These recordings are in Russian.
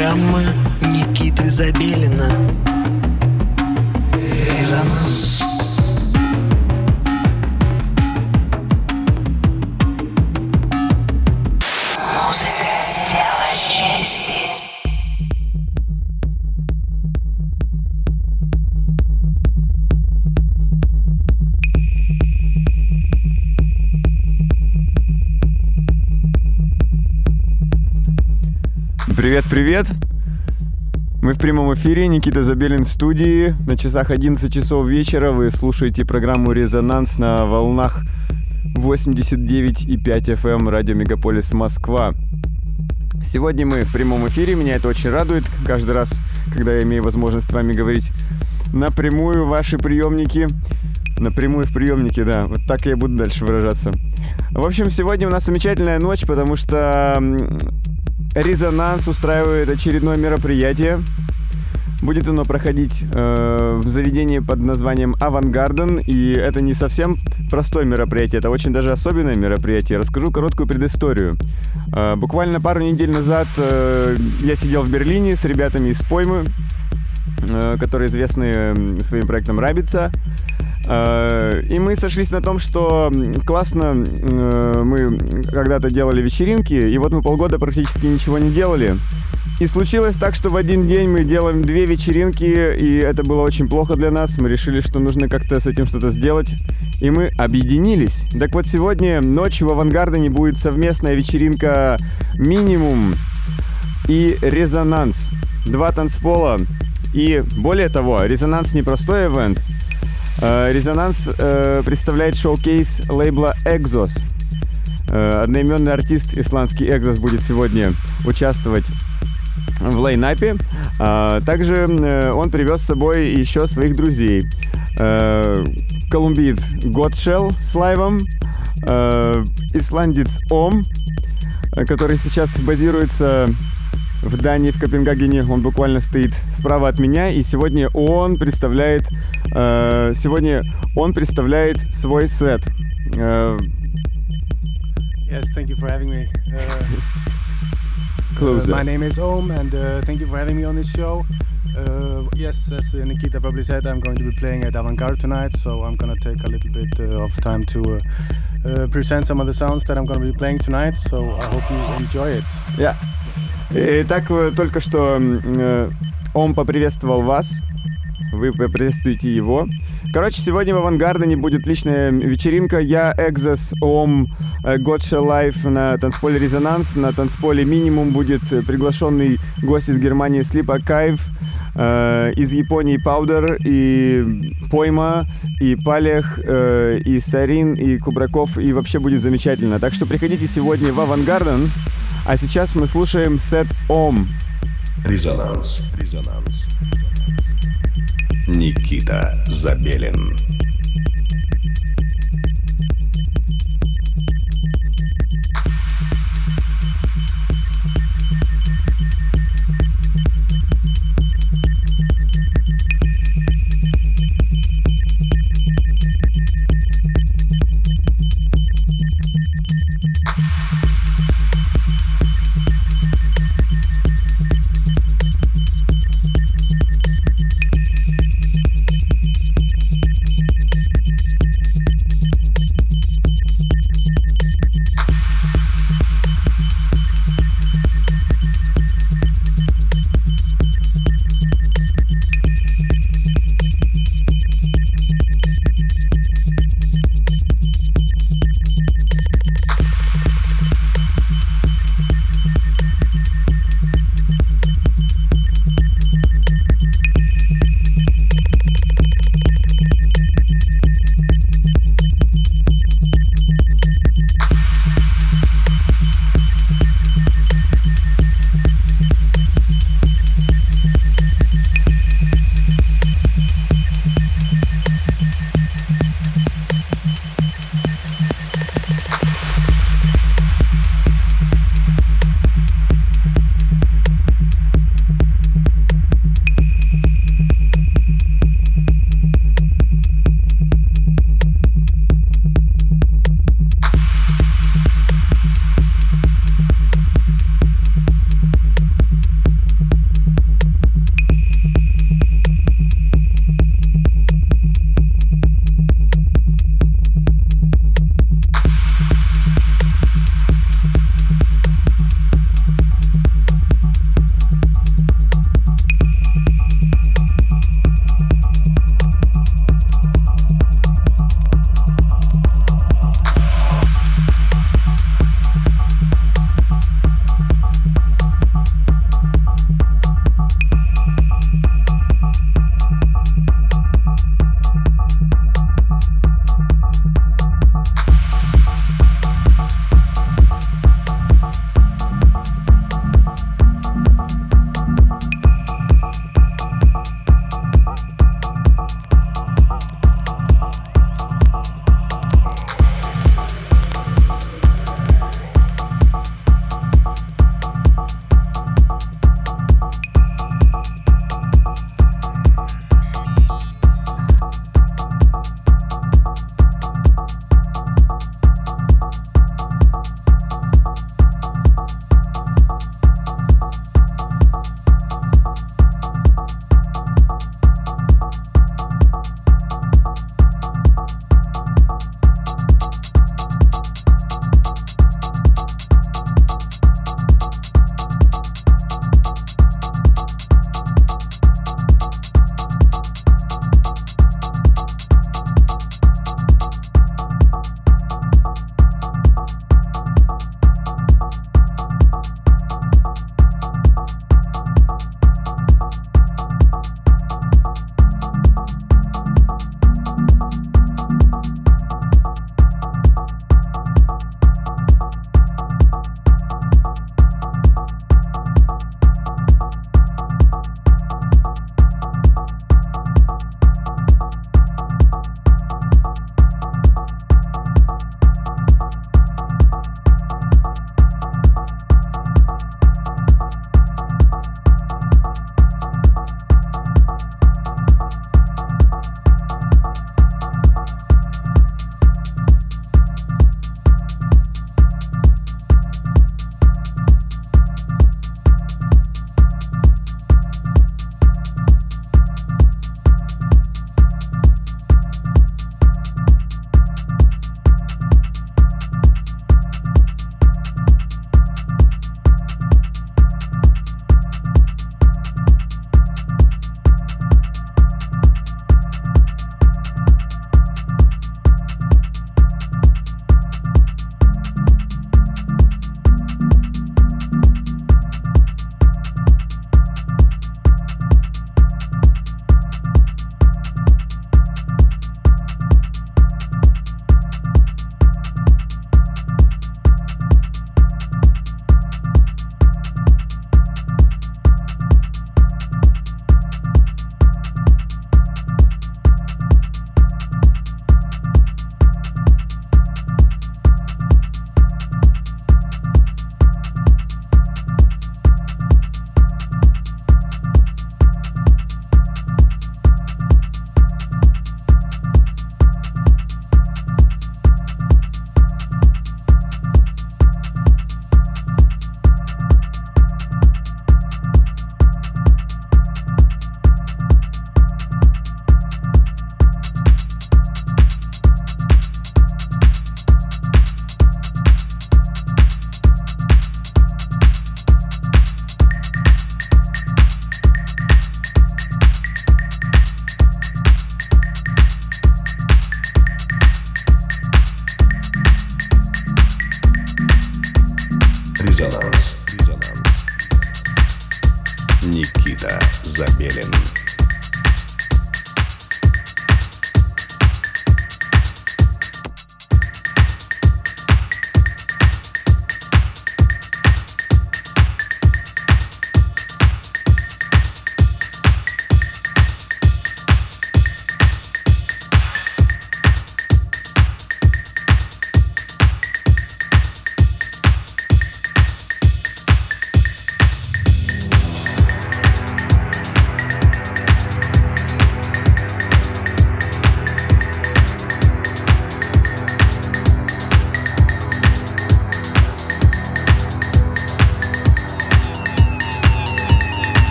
программа Никиты Забелина Привет, привет! Мы в прямом эфире, Никита Забелин в студии. На часах 11 часов вечера вы слушаете программу «Резонанс» на волнах 89,5 FM радио Мегаполис Москва. Сегодня мы в прямом эфире, меня это очень радует. Каждый раз, когда я имею возможность с вами говорить напрямую ваши приемники. Напрямую в приемнике, да. Вот так я буду дальше выражаться. В общем, сегодня у нас замечательная ночь, потому что Резонанс устраивает очередное мероприятие. Будет оно проходить э, в заведении под названием Авангарден, и это не совсем простое мероприятие, это очень даже особенное мероприятие. Расскажу короткую предысторию. Э, буквально пару недель назад э, я сидел в Берлине с ребятами из Поймы, э, которые известны своим проектом Рабица. Э, И мы сошлись на том, что классно э, мы когда-то делали вечеринки, и вот мы полгода практически ничего не делали. И случилось так, что в один день мы делаем две вечеринки, и это было очень плохо для нас. Мы решили, что нужно как-то с этим что-то сделать, и мы объединились. Так вот, сегодня ночью в Авангардене будет совместная вечеринка «Минимум» и «Резонанс». Два танцпола. И более того, «Резонанс» не простой ивент. Э, «Резонанс» э, представляет шоу-кейс лейбла «Экзос». Э, Одноименный артист исландский «Экзос» будет сегодня участвовать в лайнапе. А, Также он привез с собой еще своих друзей. Колумбиец Готшелл с лайвом, исландец Ом, который сейчас базируется в Дании, в Копенгагене. Он буквально стоит справа от меня, и сегодня он представляет, э, сегодня он представляет свой сет. Э, Yes, thank you for having me. Uh, uh, Closer. my name is Om, and uh, thank you for having me on this show. Uh, yes, as uh, Nikita probably said, I'm going to be playing at Avantgarde tonight, so I'm gonna take a little bit uh, of time to uh, uh, present some of the sounds that I'm gonna be playing tonight. So I hope you enjoy it. Я. Итак, э, только что э, он поприветствовал вас. Вы поприветствуете его. Короче, сегодня в Авангардене будет личная вечеринка. Я, Экзос, Ом, э, Готша Лайф на танцполе Резонанс. На танцполе Минимум будет э, приглашенный гость из Германии Sleep Archive. э, из Японии Паудер и Пойма, и Палех, э, и Сарин, и Кубраков, и вообще будет замечательно. Так что приходите сегодня в Авангарден, а сейчас мы слушаем сет Ом. Резонанс. Резонанс. Никита Забелин.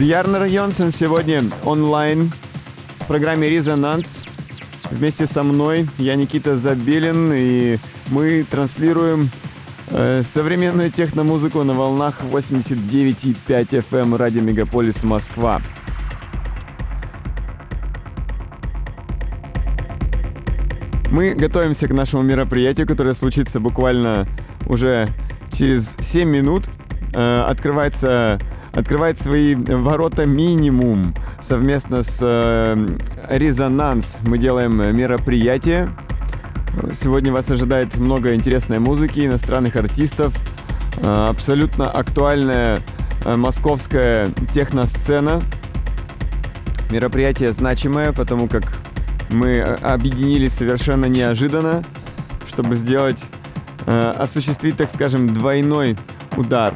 Бьярна Йонсен сегодня онлайн в программе «Резонанс». Вместе со мной я Никита Забелин, и мы транслируем э, современную техномузыку на волнах 89,5 FM радио Мегаполис Москва. Мы готовимся к нашему мероприятию, которое случится буквально уже через 7 минут. Э, открывается, открывает свои ворота минимум совместно с э, Резонанс. Мы делаем мероприятие. Сегодня вас ожидает много интересной музыки, иностранных артистов, э, абсолютно актуальная э, московская техносцена. Мероприятие значимое, потому как мы объединились совершенно неожиданно, чтобы сделать, э, осуществить, так скажем, двойной удар.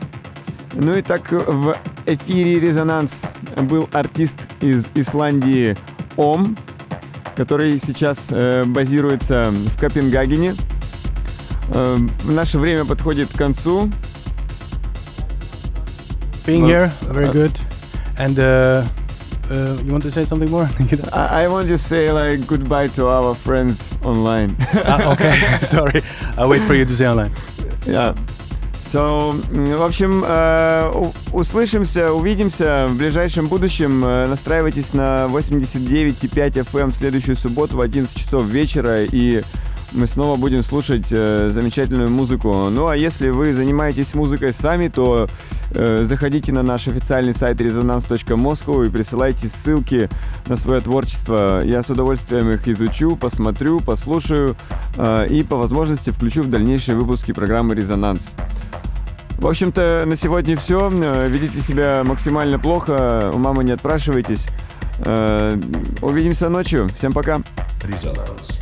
Ну и так в эфире «Резонанс» был артист из Исландии Ом, который сейчас э, базируется в Копенгагене. Э, наше время подходит к концу. Being here, very good. And uh, uh, you want to say something more? I, I want to say like goodbye to our friends online. ah, okay, sorry. I'll wait for you to say online. Yeah. So, в общем, э, услышимся, увидимся в ближайшем будущем. Э, настраивайтесь на 89,5 FM в следующую субботу в 11 часов вечера и мы снова будем слушать э, замечательную музыку. Ну а если вы занимаетесь музыкой сами, то э, заходите на наш официальный сайт resonance.moscow и присылайте ссылки на свое творчество. Я с удовольствием их изучу, посмотрю, послушаю э, и по возможности включу в дальнейшие выпуски программы «Резонанс». В общем-то, на сегодня все. Э, ведите себя максимально плохо, у мамы не отпрашивайтесь. Э, увидимся ночью. Всем пока. Резонанс.